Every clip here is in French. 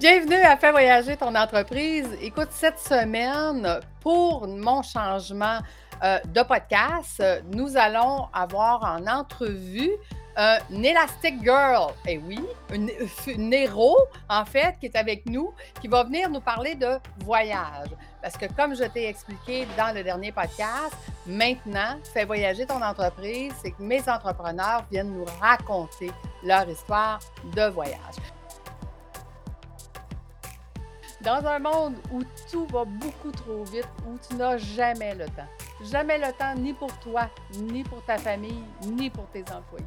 Bienvenue à Faire voyager ton entreprise. Écoute, cette semaine, pour mon changement euh, de podcast, nous allons avoir en entrevue euh, une Elastic Girl. Et eh oui, une, héros, en fait, qui est avec nous, qui va venir nous parler de voyage. Parce que comme je t'ai expliqué dans le dernier podcast, maintenant, fais voyager ton entreprise, c'est que mes entrepreneurs viennent nous raconter leur histoire de voyage. Dans un monde où tout va beaucoup trop vite, où tu n'as jamais le temps. Jamais le temps ni pour toi, ni pour ta famille, ni pour tes employés.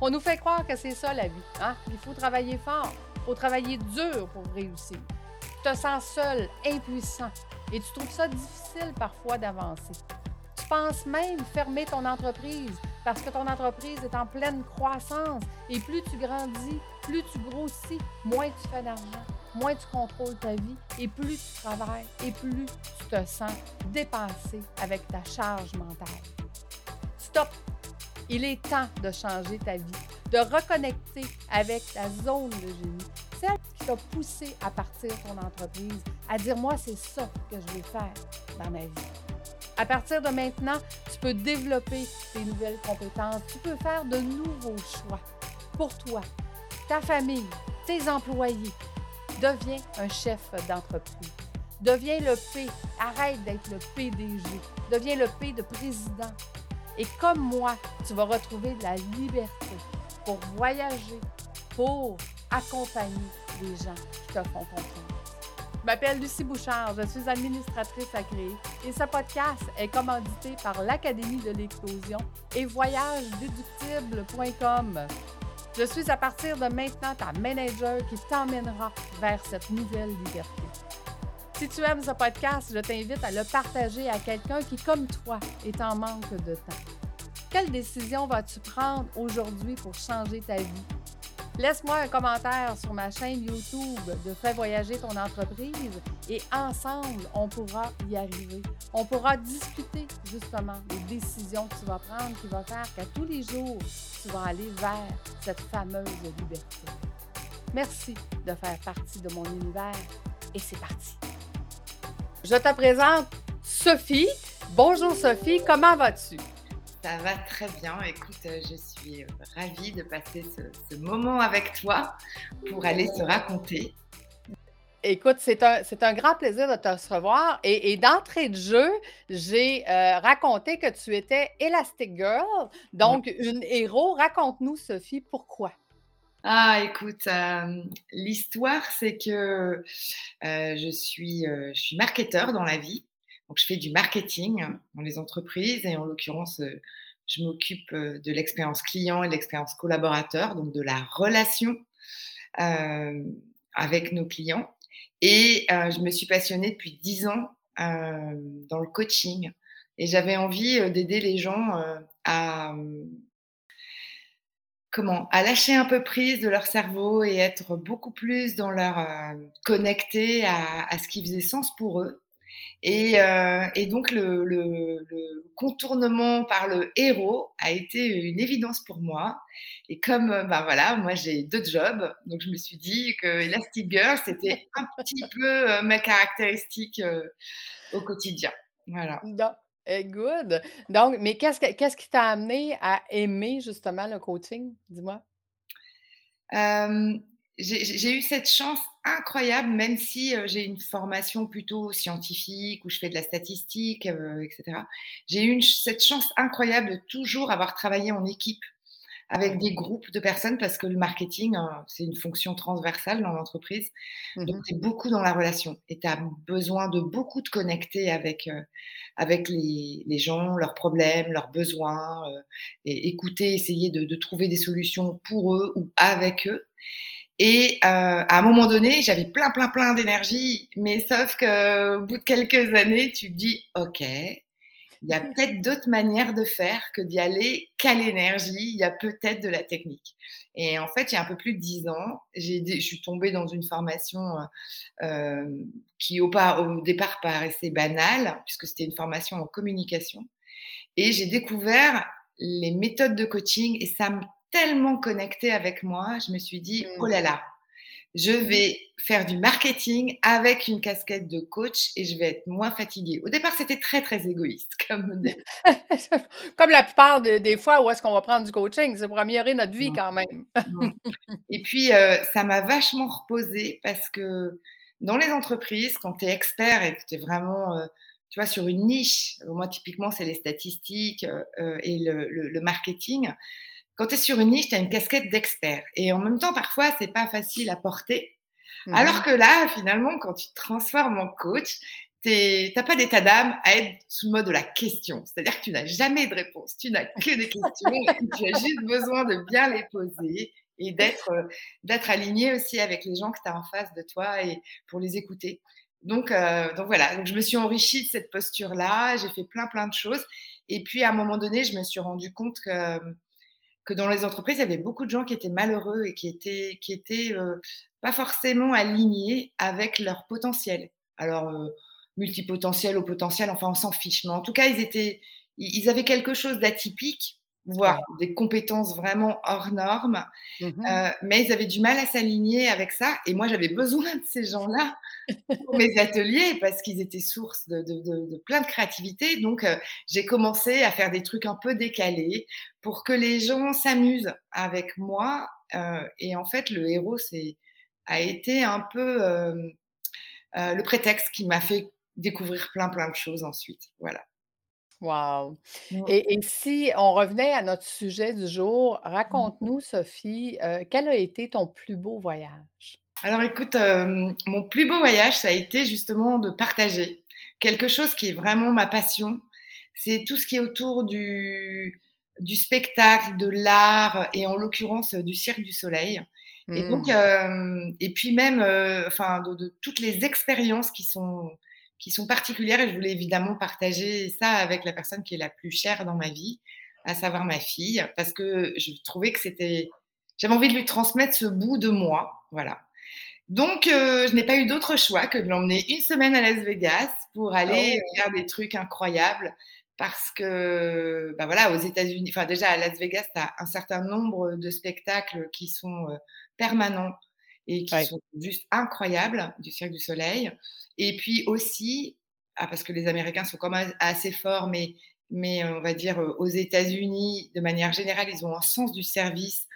On nous fait croire que c'est ça la vie. Hein? Il faut travailler fort, il faut travailler dur pour réussir. Tu te sens seul, impuissant, et tu trouves ça difficile parfois d'avancer. Tu penses même fermer ton entreprise parce que ton entreprise est en pleine croissance et plus tu grandis, plus tu grossis, moins tu fais d'argent moins tu contrôles ta vie et plus tu travailles et plus tu te sens dépassé avec ta charge mentale. Stop! Il est temps de changer ta vie, de reconnecter avec ta zone de génie, celle qui t'a poussé à partir ton entreprise, à dire moi c'est ça que je vais faire dans ma vie. À partir de maintenant, tu peux développer tes nouvelles compétences, tu peux faire de nouveaux choix pour toi, ta famille, tes employés, Deviens un chef d'entreprise. Deviens le P. Arrête d'être le PDG. Deviens le P de président. Et comme moi, tu vas retrouver de la liberté pour voyager, pour accompagner les gens qui te font confiance. Je m'appelle Lucie Bouchard, je suis administratrice agréée et ce podcast est commandité par l'Académie de l'explosion et voyagedéductible.com. Je suis à partir de maintenant ta manager qui t'emmènera vers cette nouvelle liberté. Si tu aimes ce podcast, je t'invite à le partager à quelqu'un qui, comme toi, est en manque de temps. Quelle décision vas-tu prendre aujourd'hui pour changer ta vie? Laisse-moi un commentaire sur ma chaîne YouTube de Fais voyager ton entreprise et ensemble, on pourra y arriver. On pourra discuter justement des décisions que tu vas prendre qui vont faire qu'à tous les jours, tu vas aller vers cette fameuse liberté. Merci de faire partie de mon univers et c'est parti. Je te présente Sophie. Bonjour Sophie, comment vas-tu? Ça va très bien. Écoute, euh, je suis ravie de passer ce, moment avec toi pour aller se raconter. Écoute, c'est un, un, grand plaisir de te recevoir. Et, d'entrée de jeu, j'ai euh, raconté que tu étais Elastic Girl, donc une héros. Raconte-nous, Sophie, pourquoi? Ah, écoute, euh, l'histoire, c'est que je, suis, je suis marketeur dans la vie. Je fais du marketing dans les entreprises et en l'occurrence, euh, je m'occupe euh, de l'expérience client et de l'expérience collaborateur, donc de la relation euh, avec nos clients. Et je me suis passionnée depuis dix ans dans le coaching et j'avais envie d'aider les gens à comment à lâcher un peu prise de leur cerveau et être beaucoup plus dans leur à, ce qui faisait sens pour eux euh, et, donc, le, contournement par le héros a été une évidence pour moi. Et comme, ben voilà, moi j'ai deux jobs, donc je me suis dit que Elastic Girl, c'était un petit peu euh, ma caractéristique au quotidien. Voilà. Eh, good. Donc, mais qu'est-ce, qu'est-ce qui t'a amené à aimer justement le coaching? Dis-moi j'ai eu cette chance incroyable, même si euh, j'ai une formation plutôt scientifique, où je fais de la statistique, euh, etc. J'ai eu cette chance incroyable de toujours avoir travaillé en équipe avec des groupes de personnes parce que le marketing, hein, c'est une fonction transversale dans l'entreprise. Mmh Donc, c'est beaucoup dans la relation et tu as besoin de beaucoup de connecter avec, euh, avec les, les, gens, leurs problèmes, leurs besoins, et écouter, essayer de, de trouver des solutions pour eux ou avec eux. Et euh, à un moment donné, j'avais plein, plein, plein d'énergie, mais sauf qu'au bout de quelques années, tu te dis, OK, il y a peut-être d'autres manières de faire que d'y aller qu'à l'énergie, il y a peut-être de la technique. Et en fait, il y a un peu plus de dix ans, je suis tombée dans une formation euh, qui au, au départ paraissait banale, puisque c'était une formation en communication. Et j'ai découvert les méthodes de coaching et ça me tellement connecté avec moi, je me suis dit, oh mmh. là là, je vais faire du marketing avec une casquette de coach et je vais être moins fatiguée. Au départ, c'était très, très égoïste. Comme, comme la plupart des fois où est-ce qu'on va prendre du coaching, c'est pour améliorer notre vie quand même. et puis, euh, ça m'a vachement reposé parce que dans les entreprises, quand tu es expert et que tu es vraiment... Euh, tu vois, sur une niche, moi typiquement c'est les statistiques euh, et le, le marketing, quand tu es sur une niche, tu as une casquette d'expert. Et en même temps, parfois, c'est pas facile à porter. Mmh Alors que là, finalement, quand tu te transformes en coach, tu n'as pas d'état d'âme à être sous le mode de la question. C'est-à-dire que tu n'as jamais de réponse, tu n'as que des questions, tu as juste besoin de bien les poser et d'être euh, d'être aligné aussi avec les gens que tu as en face de toi et pour les écouter. Donc, euh, donc voilà, donc je me suis enrichie de cette posture-là, j'ai fait plein plein de choses. Et puis à un moment donné, je me suis rendu compte que que dans les entreprises, il y avait beaucoup de gens qui étaient malheureux et qui étaient, qui étaient euh, pas forcément alignés avec leur potentiel. Alors, euh, multipotentiel ou potentiel, enfin, on s'en fiche. Mais en tout cas, ils, étaient, ils avaient quelque chose d'atypique voire des compétences vraiment hors normes, mmh euh, mais ils avaient du mal à s'aligner avec ça. Et moi, j'avais besoin de ces gens-là pour mes ateliers parce qu'ils étaient source de, plein de créativité. Donc, euh, j'ai commencé à faire des trucs un peu décalés pour que les gens s'amusent avec moi. Euh, et en fait, le héros c'est, a été un peu le prétexte qui m'a fait découvrir plein, plein de choses ensuite. Voilà. Wow! Et si on revenait à notre sujet du jour, mmh. raconte-nous, Sophie, euh, quel a été ton plus beau voyage? Alors écoute, mon plus beau voyage, ça a été justement de partager quelque chose qui est vraiment ma passion. C'est tout ce qui est autour du du spectacle, de l'art et en l'occurrence, du Cirque du Soleil et donc mmh. et puis même, enfin de toutes les expériences qui sont qui sont particulières et je voulais évidemment partager ça avec la personne qui est la plus chère dans ma vie, à savoir ma fille, parce que je trouvais que c'était, j'avais envie de lui transmettre ce bout de moi, voilà. Donc, euh, je n'ai pas eu d'autre choix que de l'emmener une semaine à Las Vegas pour aller oh. faire des trucs incroyables. Parce que, ben voilà, aux États-Unis, enfin déjà à Las Vegas, tu as un certain nombre de spectacles qui sont euh, permanents et qui sont juste incroyables du Cirque du Soleil. Et puis aussi, ah, parce que les Américains sont quand même assez forts, mais, mais on va dire aux États-Unis, de manière générale, ils ont un sens du service,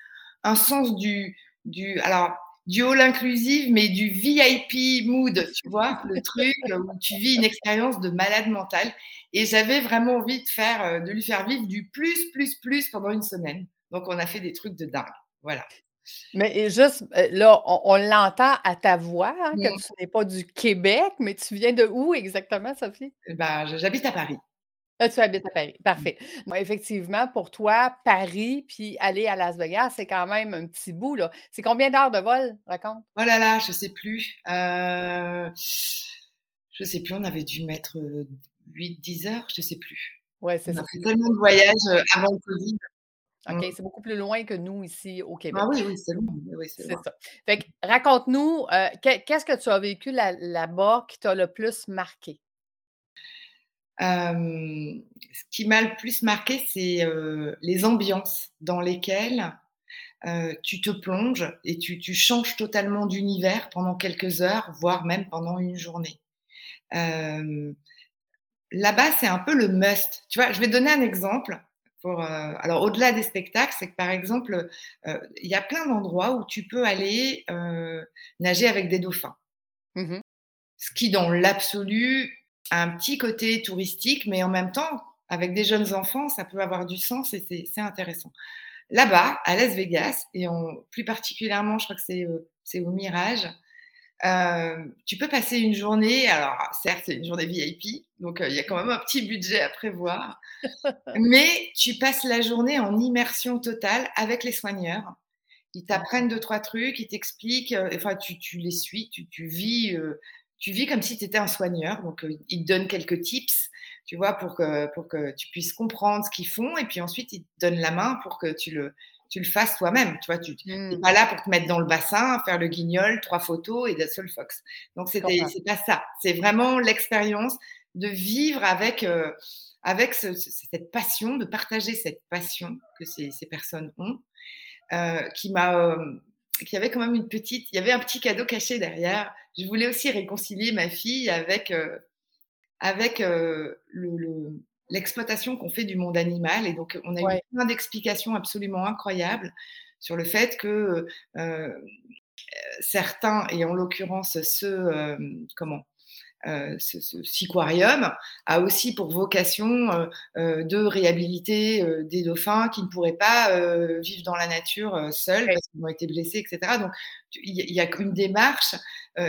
un sens du, du alors du all inclusive, mais du VIP mood, tu vois, le truc où tu vis une expérience de malade mental. Et j'avais vraiment envie de faire, de lui faire vivre du plus, plus, plus pendant une semaine. Donc on a fait des trucs de dingue. Voilà. Mais juste, euh, là, on, l'entend à ta voix, hein, que tu n'es pas du Québec, mais tu viens de où exactement, Sophie? Ben, j'habite à Paris. Ah, tu habites à Paris, mmh. parfait. effectivement, pour toi, Paris, puis aller à Las Vegas, c'est quand même un petit bout, là. C'est combien d'heures de vol, raconte? Oh là là, je sais plus. Euh, je sais plus, on avait dû mettre 8-10 heures, je sais plus. Ouais, c'est ça. On a fait tellement de voyages avant le Covid. OK, mmh. c'est beaucoup plus loin que nous ici au Québec. Ah oui, oui, c'est loin. Oui, c'est ça. Fait que raconte-nous, euh, qu'est-ce que tu as vécu là-bas qui t'a le plus marqué? ce qui m'a le plus marqué, c'est les ambiances dans lesquelles tu te plonges et tu, tu changes totalement d'univers pendant quelques heures, voire même pendant une journée. Là-bas, c'est un peu le must. Tu vois, je vais donner un exemple. Euh, alors, au-delà des spectacles, c'est que par exemple, euh, il y a plein d'endroits où tu peux aller euh, nager avec des dauphins. Mmh Ce qui, dans l'absolu, a un petit côté touristique, mais en même temps, avec des jeunes enfants, ça peut avoir du sens et c'est intéressant. Là-bas, à Las Vegas, et plus particulièrement, je crois que c'est au Mirage, tu peux passer une journée, alors certes c'est une journée VIP, donc il y a quand même un petit budget à prévoir, mais tu passes la journée en immersion totale avec les soigneurs. Ils t'apprennent deux, trois trucs, ils t'expliquent, enfin tu, tu, les suis, tu, tu vis, tu vis comme si tu étais un soigneur, donc ils te donnent quelques tips, tu vois, pour que, pour que tu puisses comprendre ce qu'ils font, et puis ensuite ils te donnent la main pour que tu le, tu le fasses toi-même. Tu vois, tu n'es mmh. pas là pour te mettre dans le bassin, faire le guignol, trois photos et d'un seul fox. Donc, c'était, c'est pas ça. C'est vraiment l'expérience de vivre avec, euh, avec cette passion, de partager cette passion que ces, ces personnes ont, euh, qui m'a, euh, qu'il y avait quand même une petite, il y avait un petit cadeau caché derrière. Je voulais aussi réconcilier ma fille avec, avec le, l'exploitation qu'on fait du monde animal. Et donc, on a eu plein d'explications absolument incroyables sur le fait que certains, et en l'occurrence ceux, comment euh, ce, ce siquarium a aussi pour vocation euh, euh, de réhabiliter des dauphins qui ne pourraient pas vivre dans la nature seuls parce qu'ils ont été blessés, etc. Donc il y, a une démarche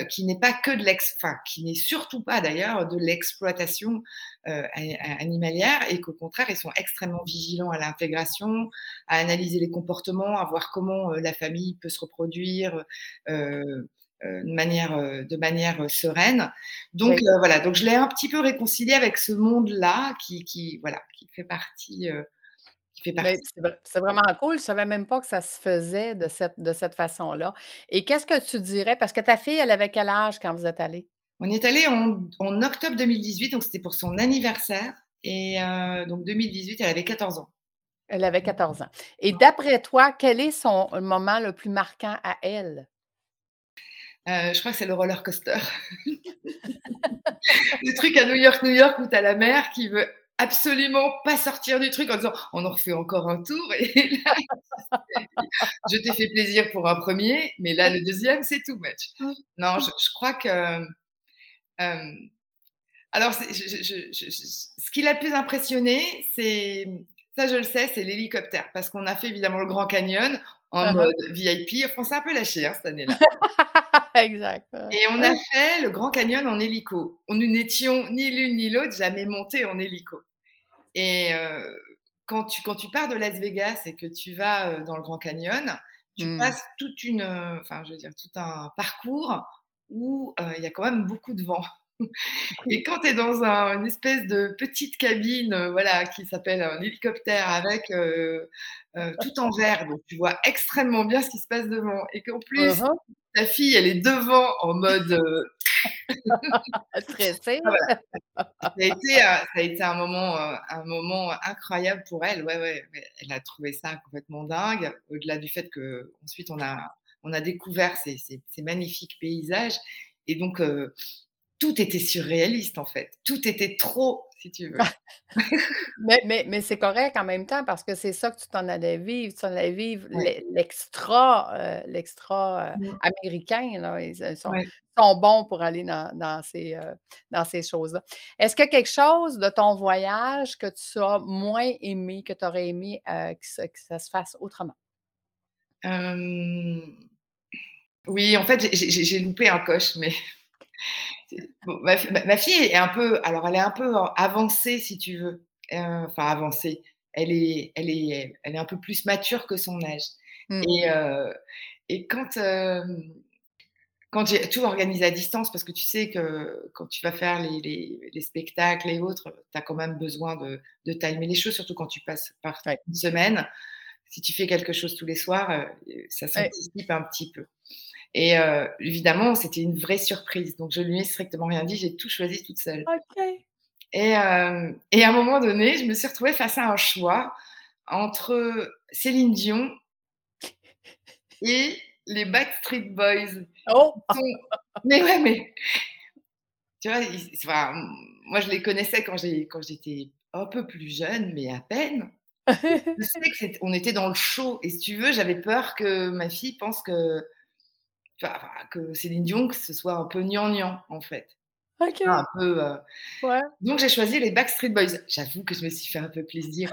qui n'est pas que de l'ex, qui n'est surtout pas d'ailleurs de l'exploitation animalière et qu'au contraire ils sont extrêmement vigilants à l'intégration, à analyser les comportements, à voir comment la famille peut se reproduire. Euh, de manière, euh, de manière euh, sereine. Donc voilà, donc je l'ai un petit peu réconcilié avec ce monde-là qui, qui, voilà, qui fait partie. C'est vraiment cool. Je ne savais même pas que ça se faisait de cette, de cette façon-là. Et qu'est-ce que tu dirais? Parce que ta fille, elle avait quel âge quand vous êtes allés? On est allé en, en, octobre 2018, donc c'était pour son anniversaire. Et donc 2018, elle avait 14 ans. Elle avait 14 ans. Et d'après toi, quel est son moment le plus marquant à elle? Euh, je crois que c'est le roller coaster. le truc à New York, New York, où tu as la mère qui veut absolument pas sortir du truc en disant on en refait encore un tour. Et là, je t'ai fait plaisir pour un premier, mais là, le deuxième, c'est tout match. Non, je, crois que. Euh, alors, ce qui l'a le plus impressionné, c'est. Ça, je le sais, c'est l'hélicoptère. Parce qu'on a fait évidemment le Grand Canyon en uh-huh. mode VIP. Enfin, c'est un peu lâché hein, cette année-là. exact. Et on a fait le Grand Canyon en hélico. Nous n'étions ni l'une ni l'autre jamais montés en hélico. Et euh, quand, tu, quand tu pars de Las Vegas et que tu vas euh, dans le Grand Canyon, tu mmh. passes toute une, euh, enfin, je veux dire, tout un parcours où il y a quand même beaucoup de vent. Et quand tu es dans une espèce de petite cabine voilà, qui s'appelle un hélicoptère avec tout en verre, donc tu vois extrêmement bien ce qui se passe devant, et qu'en plus, uh-huh ta fille, elle est devant en mode. Euh, Stressée. ça, a été, ça a été un moment, euh, un moment incroyable pour elle. Ouais, ouais, elle a trouvé ça complètement dingue. Au-delà du fait que ensuite on a, on a découvert ces, ces, magnifiques paysages. Et donc, euh, tout était surréaliste en fait. Tout était trop tu veux. mais mais, c'est correct en même temps parce que c'est ça que tu t'en allais vivre. Tu t'en allais vivre l'extra euh, l'extra euh, américain. Là. Ils euh, sont, bons pour aller dans, ces, dans ces choses-là. Est-ce qu'il y a quelque chose de ton voyage que tu as moins aimé, que tu aurais aimé que, ça, que, ça, se fasse autrement? Oui, en fait, j'ai loupé un coche, mais ma, fille est un peu, alors elle est un peu avancée si tu veux, euh, enfin avancée. Elle est, elle est, elle est un peu plus mature que son âge. Mmh. Et, euh, et quand euh, quand j'ai tout organisé à distance, parce que tu sais que quand tu vas faire les, les, spectacles et autres, tu as quand même besoin de, de timer les choses, surtout quand tu passes par une semaine. Si tu fais quelque chose tous les soirs, ça s'anticipe un petit peu. Et euh, évidemment, c'était une vraie surprise. Donc, je lui ai strictement rien dit. J'ai tout choisi toute seule. Et, euh, et, à un moment donné, je me suis retrouvée face à un choix entre Céline Dion et les Backstreet Boys. Oh Mais ouais, mais tu vois, moi je les connaissais quand j'étais un peu plus jeune, mais à peine. je sais qu'on était dans le show et si tu veux, j'avais peur que ma fille pense que que Céline Dion, que ce soit un peu gnangnan, en fait. Ok. Un peu, euh, ouais. Donc, j'ai choisi les Backstreet Boys. J'avoue que je me suis fait un peu plaisir.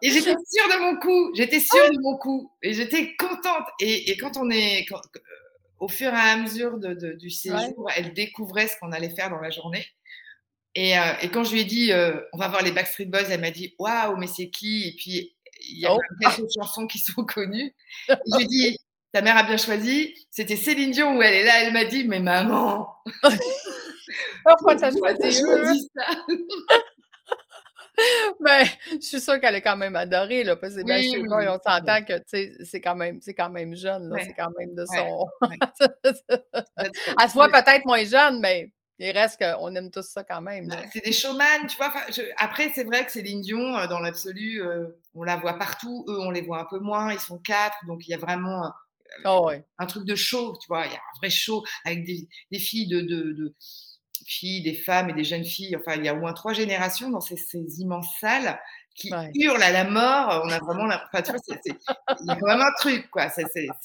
et j'étais sûre de mon coup. J'étais sûre de mon coup. Et j'étais contente. Et, et, quand on est. Euh, au fur et à mesure de, du séjour, elle découvrait ce qu'on allait faire dans la journée. Et, euh, et, quand je lui ai dit, on va voir les Backstreet Boys, elle m'a dit, waouh, mais c'est qui? Et puis, il y a oh. quelques chansons qui sont connues. J'ai dit, ta mère a bien choisi. C'était Céline Dion où elle est là. Elle m'a dit, mais maman. Pourquoi tu as choisi, ça? Mais je suis sûre qu'elle est quand même adorée, là, parce que bien oui, oui, on s'entend que c'est quand même c'est quand même jeune, c'est quand même de son. elle se voit peut-être moins jeune, mais Il reste qu'on aime tous ça quand même, c'est des showman, tu vois? après, c'est vrai que Céline Dion, dans l'absolu, on la voit partout. Eux, on les voit un peu moins. Ils sont 4, donc il y a vraiment, oh, un truc de show, tu vois? Il y a un vrai show avec des des filles de de filles, des femmes et des jeunes filles. Enfin, il y a au moins 3 générations dans ces ces immenses salles qui hurlent à la mort. On a vraiment la enfin, tu vois? C'est il y a vraiment un truc, quoi. C'est c'est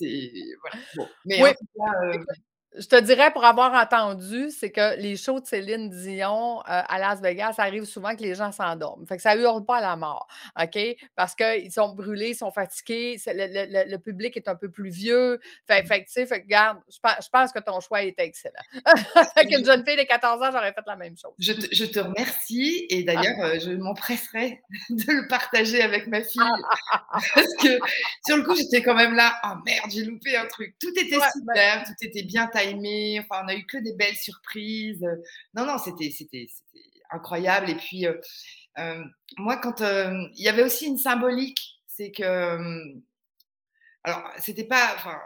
voilà, bon, mais en tout cas, je te dirais, pour avoir entendu, c'est que les shows de Céline Dion euh, à Las Vegas, ça arrive souvent que les gens s'endorment. Fait que ça hurle pas à la mort, OK? Parce qu'ils sont brûlés, ils sont fatigués, le, public est un peu plus vieux. Fait, fait tu sais, fait, regarde, je, pense que ton choix était excellent. Avec une jeune fille de 14 ans, j'aurais fait la même chose. Je te, je te remercie et d'ailleurs, ah. euh, je m'empresserai de le partager avec ma fille. parce que sur le coup, j'étais quand même là, oh merde, j'ai loupé un truc. Tout était super, tout était bien aimé. Enfin, on a eu que des belles surprises. Non, non, c'était, incroyable. Et puis, euh, euh, moi, quand euh, il y avait aussi une symbolique, c'est que, alors, c'était pas, enfin,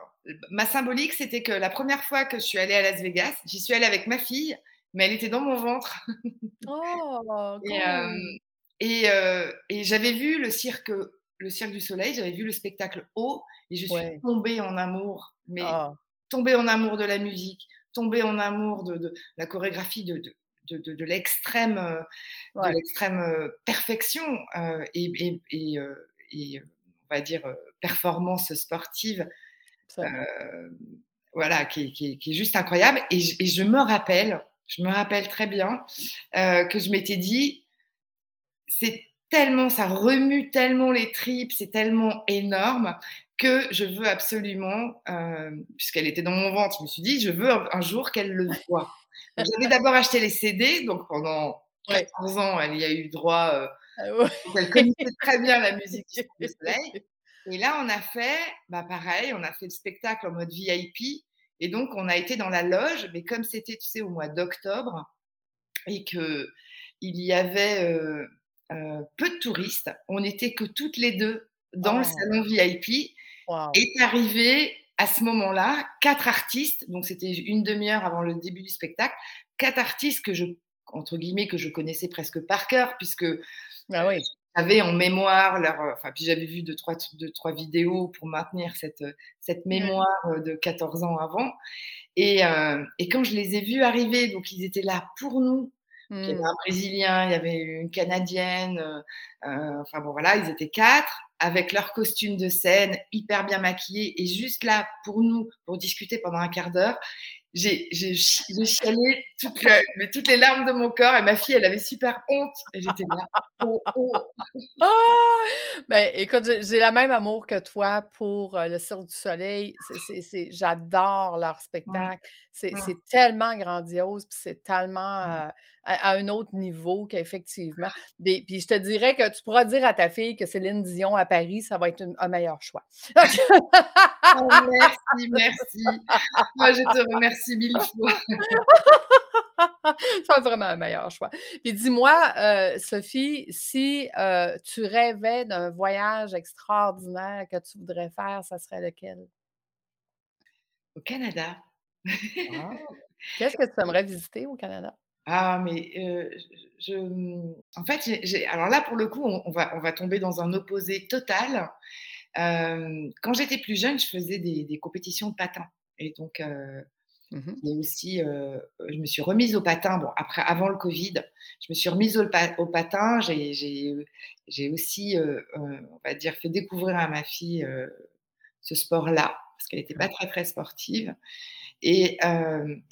ma symbolique, c'était que la première fois que je suis allée à Las Vegas, j'y suis allée avec ma fille, mais elle était dans mon ventre. Oh, et, et, j'avais vu le cirque, le cirque du soleil, j'avais vu le spectacle haut, et je suis tombée en amour. Mais oh tomber en amour de la musique, tomber en amour de, la chorégraphie de, de, l'extrême euh, l'extrême euh, perfection euh, et, et, on va dire performance sportive voilà qui, est juste incroyable. Et je, me rappelle je me rappelle très bien que je m'étais dit c'est tellement ça remue tellement les tripes c'est tellement énorme que je veux absolument, euh, puisqu'elle était dans mon ventre, je me suis dit, je veux un, jour qu'elle le voit. J'avais d'abord acheté les CD, donc pendant 14 ans, elle y a eu droit. Euh, ah elle connaissait très bien la musique du soleil. Et là, on a fait, bah pareil, on a fait le spectacle en mode VIP. Et donc, on a été dans la loge, mais comme c'était, tu sais, au mois d'octobre, et que il y avait euh, peu de touristes, on n'était que toutes les deux dans le oh. salon VIP. Est arrivé à ce moment-là quatre artistes, donc c'était une demi-heure avant le début du spectacle, quatre artistes que je entre guillemets que je connaissais presque par cœur puisque ah oui. j'avais en mémoire leur, enfin puis j'avais vu deux trois deux, trois vidéos pour maintenir cette cette mmh. mémoire de 14 ans avant et, euh, et quand je les ai vus arriver, donc ils étaient là pour nous. Il y avait mmh. un Brésilien, il y avait une Canadienne, euh, euh, enfin bon voilà, ils étaient quatre avec leur costume de scène, hyper bien maquillés, et juste là pour nous, pour discuter pendant un quart d'heure. J'ai chialé toutes, mais toutes les larmes de mon corps et ma fille, elle avait super honte et j'étais là. Oh, oh. Ah! Ben, écoute, j'ai la même amour que toi pour euh, le Cirque du Soleil. J'adore leur spectacle. C'est tellement grandiose, puis c'est tellement euh, à, un autre niveau qu'effectivement. Puis je te dirais que tu pourras dire à ta fille que Céline Dion à Paris, ça va être un meilleur choix. Oh, merci, merci. Moi, je te remercie mille fois. c'est vraiment un meilleur choix. Puis dis-moi, euh, Sophie, si euh, tu rêvais d'un voyage extraordinaire que tu voudrais faire, ça serait lequel? Au Canada. Ah! Qu'est-ce que tu aimerais visiter au Canada? Ah, mais euh, je, mmh, en fait, alors là, pour le coup, on, va, on va tomber dans un opposé total. quand j'étais plus jeune, je faisais des, des compétitions de patins. Et donc, Mmh et aussi, je me suis remise au patin. Bon, après, avant le Covid, je me suis remise au, au patin. J'ai aussi, on va dire, fait découvrir à ma fille ce sport-là, parce qu'elle n'était pas très, très sportive. Et,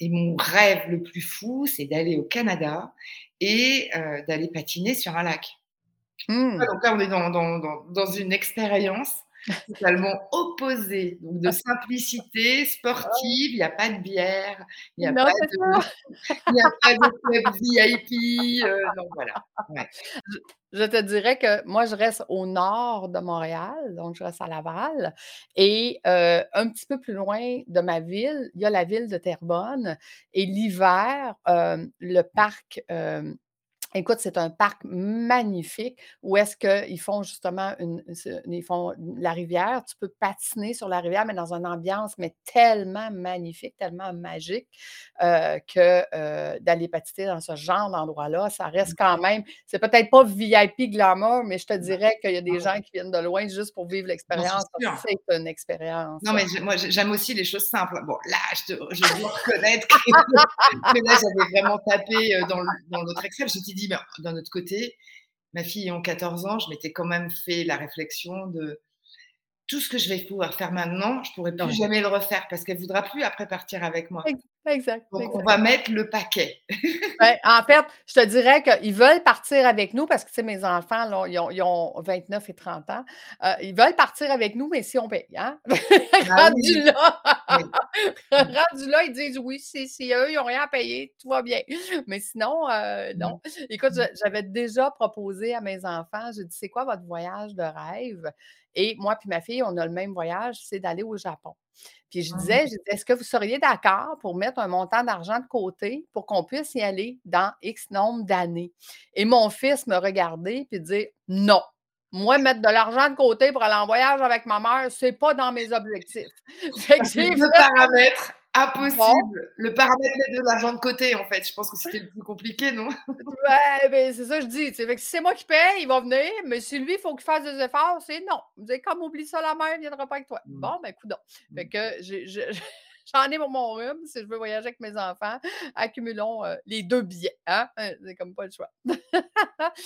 et, mon rêve le plus fou, c'est d'aller au Canada et d'aller patiner sur un lac. Mmh. Donc là, on est dans, dans, dans, dans une expérience totalement opposé. Donc de simplicité sportive, il n'y a pas de bière, il n'y a, pas de, club VIP. Euh, donc voilà. Je, te dirais que moi, je reste au nord de Montréal, donc je reste à Laval. Et euh, un petit peu plus loin de ma ville, il y a la ville de Terrebonne. Et l'hiver, euh, le parc Écoute, c'est un parc magnifique où est-ce qu'ils font justement une, ils font la rivière. Tu peux patiner sur la rivière, mais dans une ambiance mais tellement magnifique, tellement magique euh, que euh, d'aller patiner dans ce genre d'endroit-là, ça reste quand même. C'est peut-être pas VIP glamour, mais je te dirais qu'il y a des gens qui viennent de loin juste pour vivre l'expérience. C'est une expérience. Non, mais moi, j'aime aussi les choses simples. Bon, là, je, dois reconnaître que, là, j'avais vraiment tapé euh, dans l'autre extrême. Je t'ai dit, d'un autre côté, ma fille ayant 14 ans, je m'étais quand même fait la réflexion de tout ce que je vais pouvoir faire maintenant, je ne pourrai plus jamais le refaire parce qu'elle ne voudra plus après partir avec moi. Exact. Donc, on va mettre le paquet. en fait, je te dirais qu'ils veulent partir avec nous parce que, tu sais, mes enfants, là, ils, ont, 29 et 30 ans. Euh, ils veulent partir avec nous, mais si on paye. Hein? Ah rendu, là, rendu là, ils disent oui, si, eux, ils n'ont rien à payer, tout va bien. Mais sinon, euh, non. Écoute, mmh. j'avais déjà proposé à mes enfants, je dis, c'est quoi votre voyage de rêve? Et moi puis ma fille, on a le même voyage, c'est d'aller au Japon. Puis je disais, est-ce que vous seriez d'accord pour mettre un montant d'argent de côté pour qu'on puisse y aller dans X nombre d'années? Et mon fils me regardait puis dit non. Moi, mettre de l'argent de côté pour aller en voyage avec ma mère, c'est pas dans mes objectifs. Fait que j'ai paramètres Impossible. Le paramètre de l'argent de côté, en fait. Je pense que c'était le plus compliqué, non? ouais, ben, c'est ça que je dis. Fait que si c'est moi qui paye, il va venir. Mais si lui, il faut qu'il fasse des efforts, c'est non. Vous dites, comme oublie ça, la mère ne viendra pas avec toi. Mmh. Bon, ben, non. Fait mmh. que J'en ai pour mon rhume. Si je veux voyager avec mes enfants, accumulons euh, les deux billets. Hein? C'est comme pas le choix.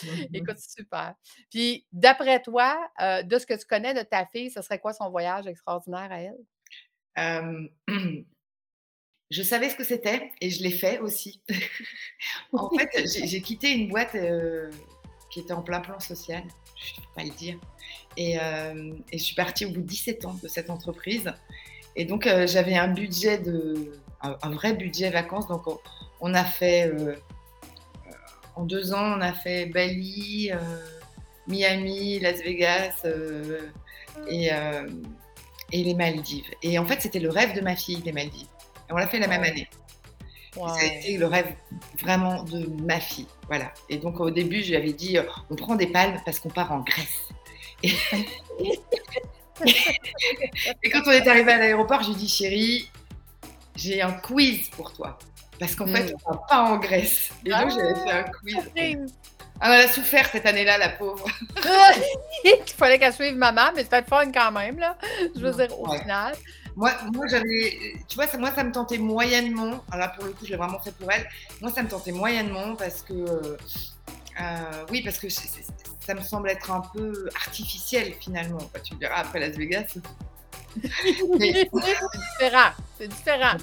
Mmh Écoute, super. Puis, d'après toi, euh, de ce que tu connais de ta fille, ce serait quoi son voyage extraordinaire à elle? Je savais ce que c'était et je l'ai fait aussi. en fait, j'ai quitté une boîte euh, qui était en plein plan social, je ne peux pas le dire. Euh, et, je suis partie au bout de 17 ans de cette entreprise. Et donc, euh, j'avais un budget, de, un, vrai budget vacances. Donc, on, a fait, en deux ans, on a fait Bali, Miami, Las Vegas et, et les Maldives. Et en fait, c'était le rêve de ma fille, les Maldives. Et on l'a fait la même année. Ça a été le rêve vraiment de ma fille. Voilà. Et donc au début, je lui avais dit, euh, on prend des palmes parce qu'on part en Grèce. Et... quand on est arrivé à l'aéroport, je lui ai dit, chérie, j'ai un quiz pour toi. Parce qu'en fait, hmm. on ne va pas en Grèce. Et donc, j'avais fait un quiz. Ah, elle a souffert cette année-là, la pauvre. Il fallait qu'elle suive maman, mais c'était fun quand même, là. Je veux dire, au final. Moi, moi j'avais, tu vois, ça, moi, ça me tentait moyennement. Alors là, pour le coup, je l'ai vraiment fait pour elle. Moi, ça me tentait moyennement parce que, euh, euh, oui, parce que ça me semble être un peu artificiel finalement. tu me diras après Las Vegas. c'est différent. C'est différent.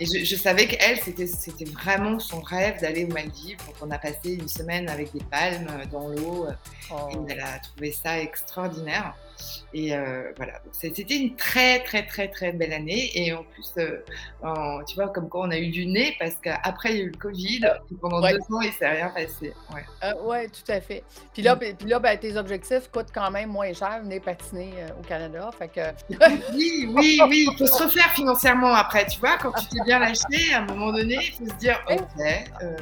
Et je, savais qu'elle, c'était, vraiment son rêve d'aller aux Maldives. Donc, on a passé une semaine avec des palmes dans l'eau. Et oh. elle a trouvé ça extraordinaire. Et euh, voilà, c'était une très, très, très, très belle année. Et en plus, euh, tu vois, comme quoi on a eu du nez, parce qu'après, il y a eu le Covid. Et pendant deux ans, il ne s'est rien passé. Oui, euh, ouais, tout à fait. Puis là, mm. puis là ben, tes objectifs coûtent quand même moins cher, venir patiner au Canada. Fait que... oui, oui, oui. Il faut se refaire financièrement après. Tu vois, quand tu t'es bien lâché, à un moment donné, il faut se dire, OK.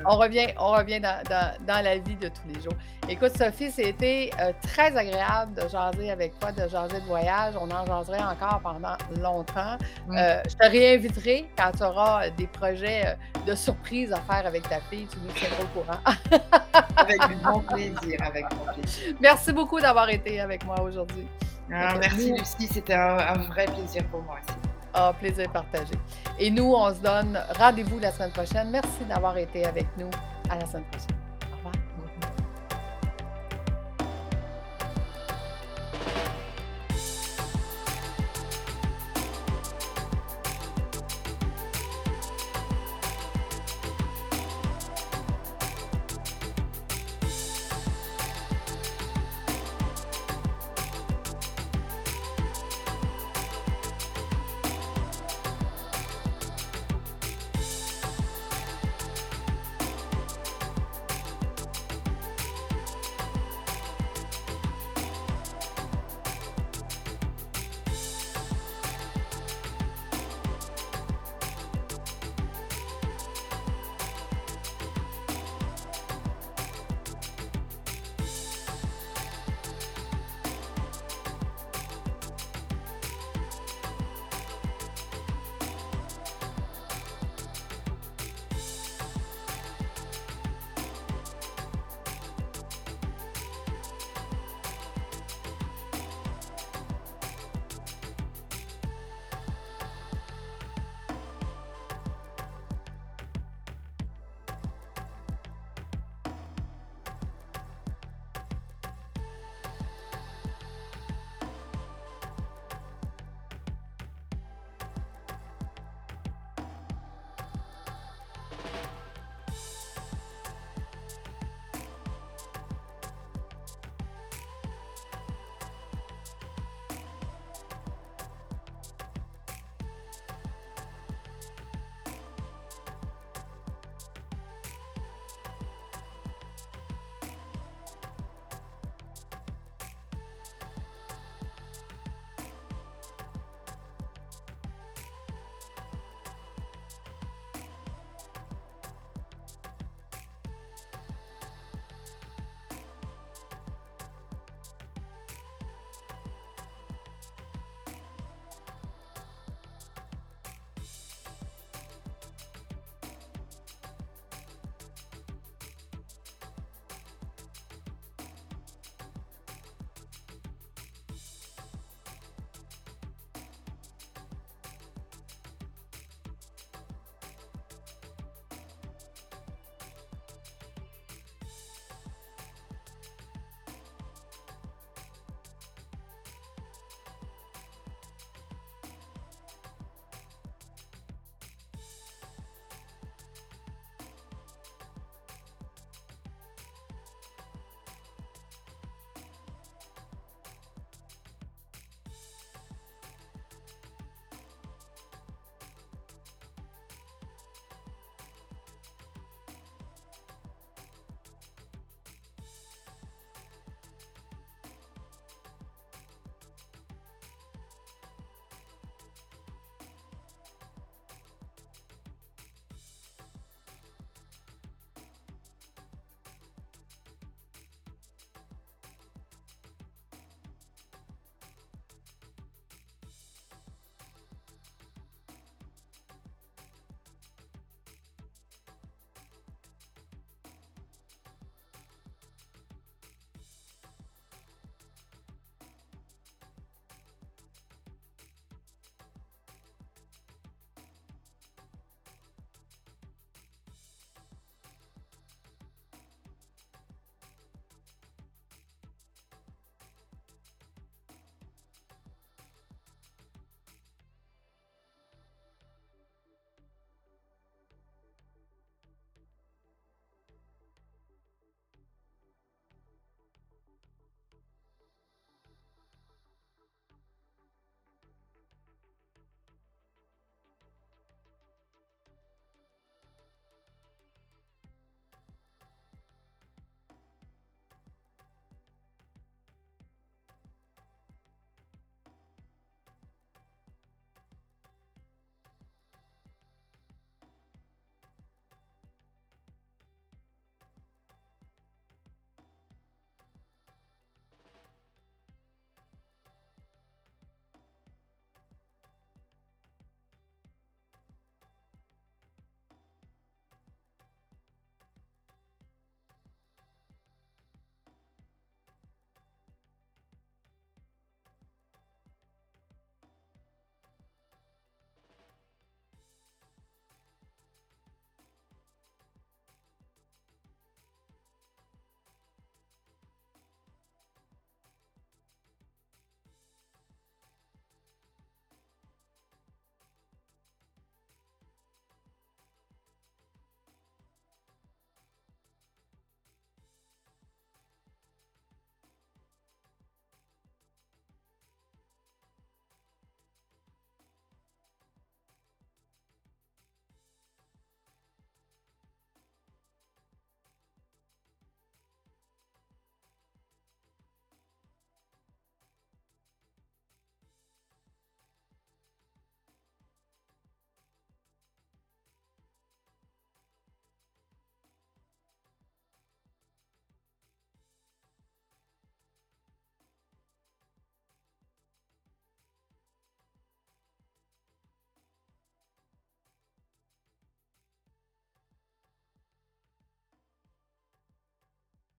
On revient, on revient dans, dans, dans, la vie de tous les jours. Écoute, Sophie, c'était très agréable de jaser avec toi, de jaser de voyage. On en jaserait encore pendant longtemps. Mm. Euh, je te réinviterai quand tu auras des projets euh, de surprise à faire avec ta fille. Tu nous tiendras au courant. avec grand plaisir, avec grand plaisir. Merci beaucoup d'avoir été avec moi aujourd'hui. Ah, merci Lucie, c'était un, vrai plaisir pour moi aussi. Ah, plaisir partagé. Et nous, on se donne rendez-vous la semaine prochaine. Merci d'avoir été avec nous. À la semaine prochaine.